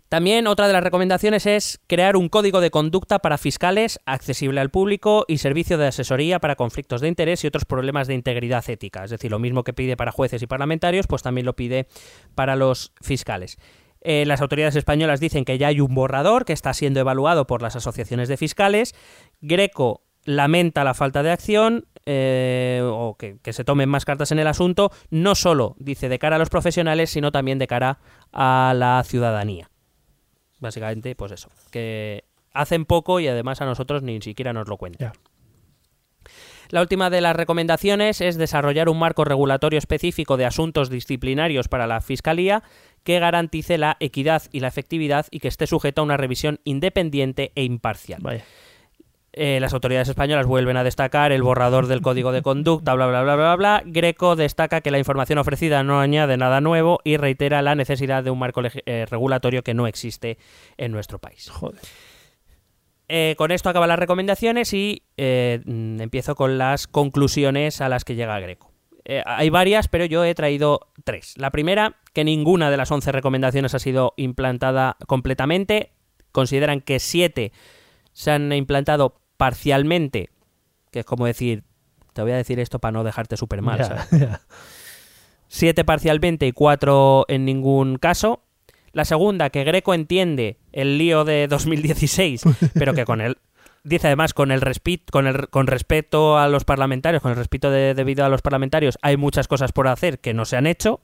también otra de las recomendaciones es crear un código de conducta para fiscales accesible al público y servicio de asesoría para conflictos de interés y otros problemas de integridad ética. Es decir, lo mismo que pide para jueces y parlamentarios, pues también lo pide para los fiscales. Eh, las autoridades españolas dicen que ya hay un borrador que está siendo evaluado por las asociaciones de fiscales. Greco lamenta la falta de acción eh, o que, que se tomen más cartas en el asunto, no solo, dice, de cara a los profesionales, sino también de cara a la ciudadanía. Básicamente, pues eso, que hacen poco y además a nosotros ni siquiera nos lo cuentan. La última de las recomendaciones es desarrollar un marco regulatorio específico de asuntos disciplinarios para la Fiscalía que garantice la equidad y la efectividad y que esté sujeto a una revisión independiente e imparcial. Vaya. Eh, las autoridades españolas vuelven a destacar el borrador del código de conducta, bla, bla, bla, bla, bla. Greco destaca que la información ofrecida no añade nada nuevo y reitera la necesidad de un marco eh, regulatorio que no existe en nuestro país. Joder. Eh, con esto acaban las recomendaciones y mm, empiezo con las conclusiones a las que llega Greco. Eh, hay varias, pero yo he traído tres. La primera, que ninguna de las 11 recomendaciones ha sido implantada completamente. Consideran que siete se han implantado parcialmente, que es como decir, te voy a decir esto para no dejarte súper mal. Ya. siete parcialmente y cuatro en ningún caso. La segunda, que Greco entiende el lío de 2016, pero que con él dice además con el, con el con respeto a los parlamentarios, con el respeto de- debido a los parlamentarios, hay muchas cosas por hacer que no se han hecho.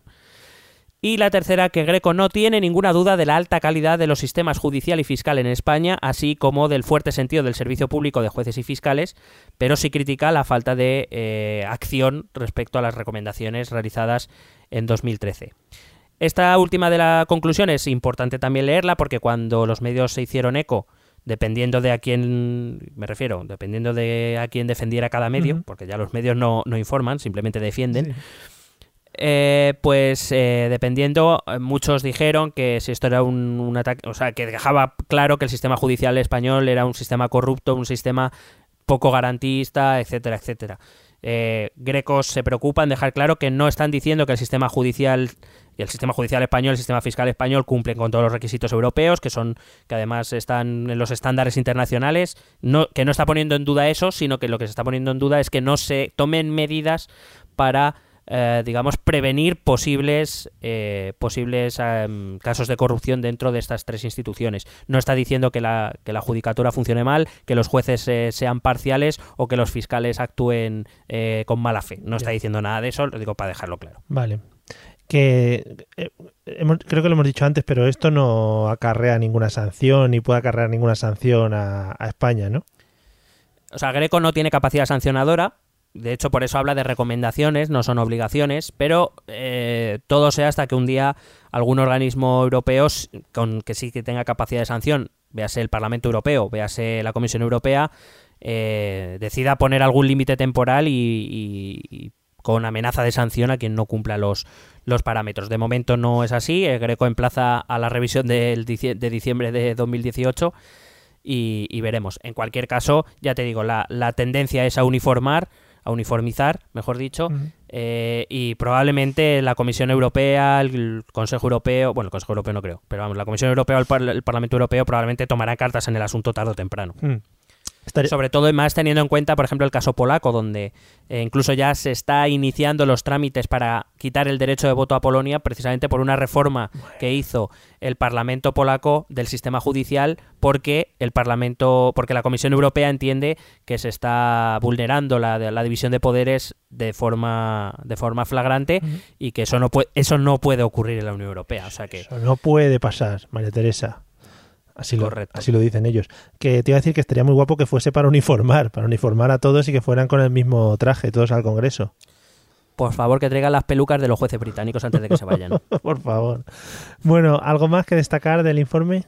Y la tercera, que Greco no tiene ninguna duda de la alta calidad de los sistemas judicial y fiscal en España, así como del fuerte sentido del servicio público de jueces y fiscales, pero sí critica la falta de eh, acción respecto a las recomendaciones realizadas en 2013. Esta última de la conclusión es importante también leerla porque cuando los medios se hicieron eco, dependiendo de a quién, me refiero, dependiendo de a quién defendiera cada medio, porque ya los medios no, no informan, simplemente defienden, eh, pues eh, dependiendo, eh, muchos dijeron que si esto era un, un ataque, o sea, que dejaba claro que el sistema judicial español era un sistema corrupto, un sistema poco garantista, etcétera, etcétera. Eh, Grecos se preocupa en dejar claro que no están diciendo que el sistema judicial y el sistema judicial español, el sistema fiscal español cumplen con todos los requisitos europeos, que son que además están en los estándares internacionales, no, que no está poniendo en duda eso, sino que lo que se está poniendo en duda es que no se tomen medidas para eh, digamos, prevenir posibles, eh, posibles em, casos de corrupción dentro de estas tres instituciones. No está diciendo que la, que la judicatura funcione mal, que los jueces eh, sean parciales o que los fiscales actúen eh, con mala fe. No está diciendo nada de eso, lo digo para dejarlo claro. Vale. Que eh, hemos- creo que lo hemos dicho antes, pero esto no acarrea ninguna sanción ni puede acarrear ninguna sanción a, España, ¿no? O sea, Greco no tiene capacidad sancionadora. De hecho, por eso habla de recomendaciones, no son obligaciones, pero eh, todo sea hasta que un día algún organismo europeo con que sí que tenga capacidad de sanción, véase el Parlamento Europeo, véase la Comisión Europea, eh, decida poner algún límite temporal y con amenaza de sanción a quien no cumpla los, los parámetros. De momento no es así. El Greco emplaza a la revisión del dicie- de diciembre de 2018 y, y veremos. En cualquier caso, ya te digo, la, la tendencia es a uniformar, a uniformizar, mejor dicho, eh, y probablemente la Comisión Europea, el Consejo Europeo, bueno, el Consejo Europeo no creo, pero vamos, la Comisión Europea o el, Par- el Parlamento Europeo probablemente tomarán cartas en el asunto tarde o temprano. Mm. Estaría- Sobre todo y más teniendo en cuenta, por ejemplo, el caso polaco, donde eh, incluso ya se está iniciando los trámites para quitar el derecho de voto a Polonia, precisamente por una reforma que hizo el Parlamento polaco del sistema judicial, porque el Parlamento, porque la Comisión Europea entiende que se está vulnerando la, la división de poderes de forma de forma flagrante y que eso no puede eso no puede ocurrir en la Unión Europea. O sea que Eso no puede pasar, María Teresa. Así lo, Correcto. así lo dicen ellos. Que te iba a decir que estaría muy guapo que fuese para uniformar, para uniformar a todos y que fueran con el mismo traje, todos al Congreso. por favor que traigan las pelucas de los jueces británicos antes de que se vayan. Por favor. Bueno, ¿algo más que destacar del informe?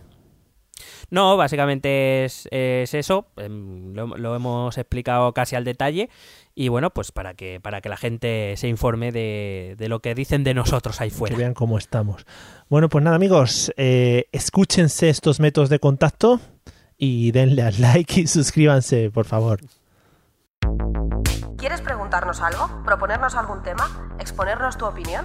No, básicamente es, es eso. em, Lo, lo hemos explicado casi al detalle. Y bueno, pues para que, para que la gente se informe de, de lo que dicen de nosotros ahí Que fuera. vean cómo estamos. Bueno, pues nada, amigos, eh, escúchense estos métodos de contacto y denle al like y suscríbanse, por favor. ¿Quieres preguntarnos algo? ¿Proponernos algún tema? ¿Exponernos tu opinión?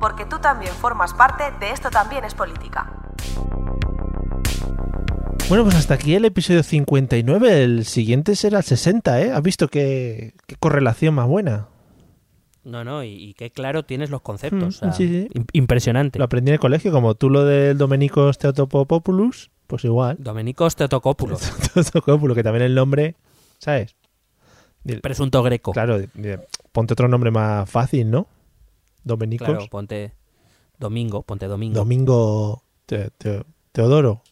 Porque tú también formas parte de Esto también es política. Bueno, pues hasta aquí el episodio 59. El siguiente será el 60, ¿eh? ¿Has visto qué, qué correlación más buena? No, no, y, y qué claro tienes los conceptos. Mm, o sea, sí, sí. im- Impresionante. Lo aprendí en el colegio, como tú lo del Domenicos Teotopopoulos, pues igual. Domenicos Teotocópulos, Teotocópulo, que también el nombre, ¿sabes? Presunto greco. Claro, ponte otro nombre más fácil, ¿no? Domenicos. Claro, ponte Domingo, ponte Domingo. Domingo Te- Te- Teodoro.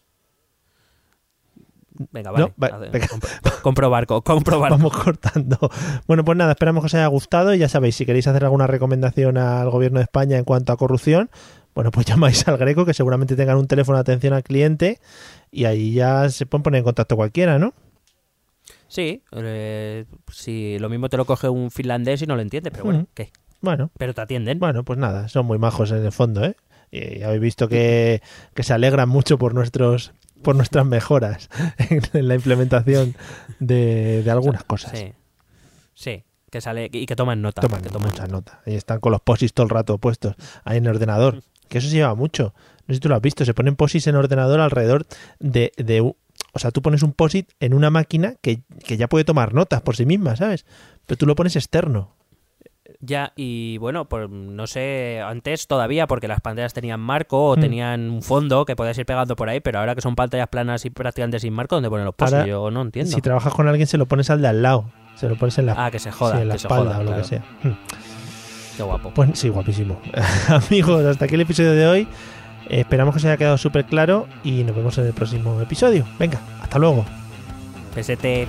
venga, No, vale. ver, venga. compro- comprobar, co- comprobar. Vamos cortando. Bueno, pues nada, esperamos que os haya gustado y ya sabéis, si queréis hacer alguna recomendación al gobierno de España en cuanto a corrupción, bueno, pues llamáis al Greco, que seguramente tengan un teléfono de atención al cliente y ahí ya se pueden poner en contacto cualquiera, ¿no? Sí, eh, si lo mismo te lo coge un finlandés y no lo entiende, pero bueno. ¿qué? Bueno, Pero te atienden. bueno, pues nada, son muy majos en el fondo, ¿eh? Y habéis visto que, que se alegran mucho por nuestros por nuestras mejoras en, la implementación de, de algunas cosas. Sí. Sí, que sale y que toman nota. Toman que toman mucha nota. Ahí están con los posis todo el rato puestos ahí en el ordenador. Que eso se lleva mucho. No sé si tú lo has visto. Se ponen posis en ordenador alrededor de, de o sea, tú pones un posit en una máquina que, que ya puede tomar notas por sí misma, ¿sabes? Pero tú lo pones externo. Ya, y bueno, pues no sé, antes todavía, porque las pantallas tenían marco o Hmm. tenían un fondo que podías ir pegando por ahí, pero ahora que son pantallas planas y prácticamente sin marco, ¿dónde ponen los? Ahora, Yo no entiendo. Si trabajas con alguien, se lo pones al de al lado. Se lo pones en la, Ah, que se joda, sí, en la que se espalda joda, o lo claro. que sea. Hmm. Qué guapo. Pues sí, guapísimo. Amigos, hasta aquí el episodio de hoy. Esperamos que os haya quedado súper claro y nos vemos en el próximo episodio. Venga, hasta luego. PST.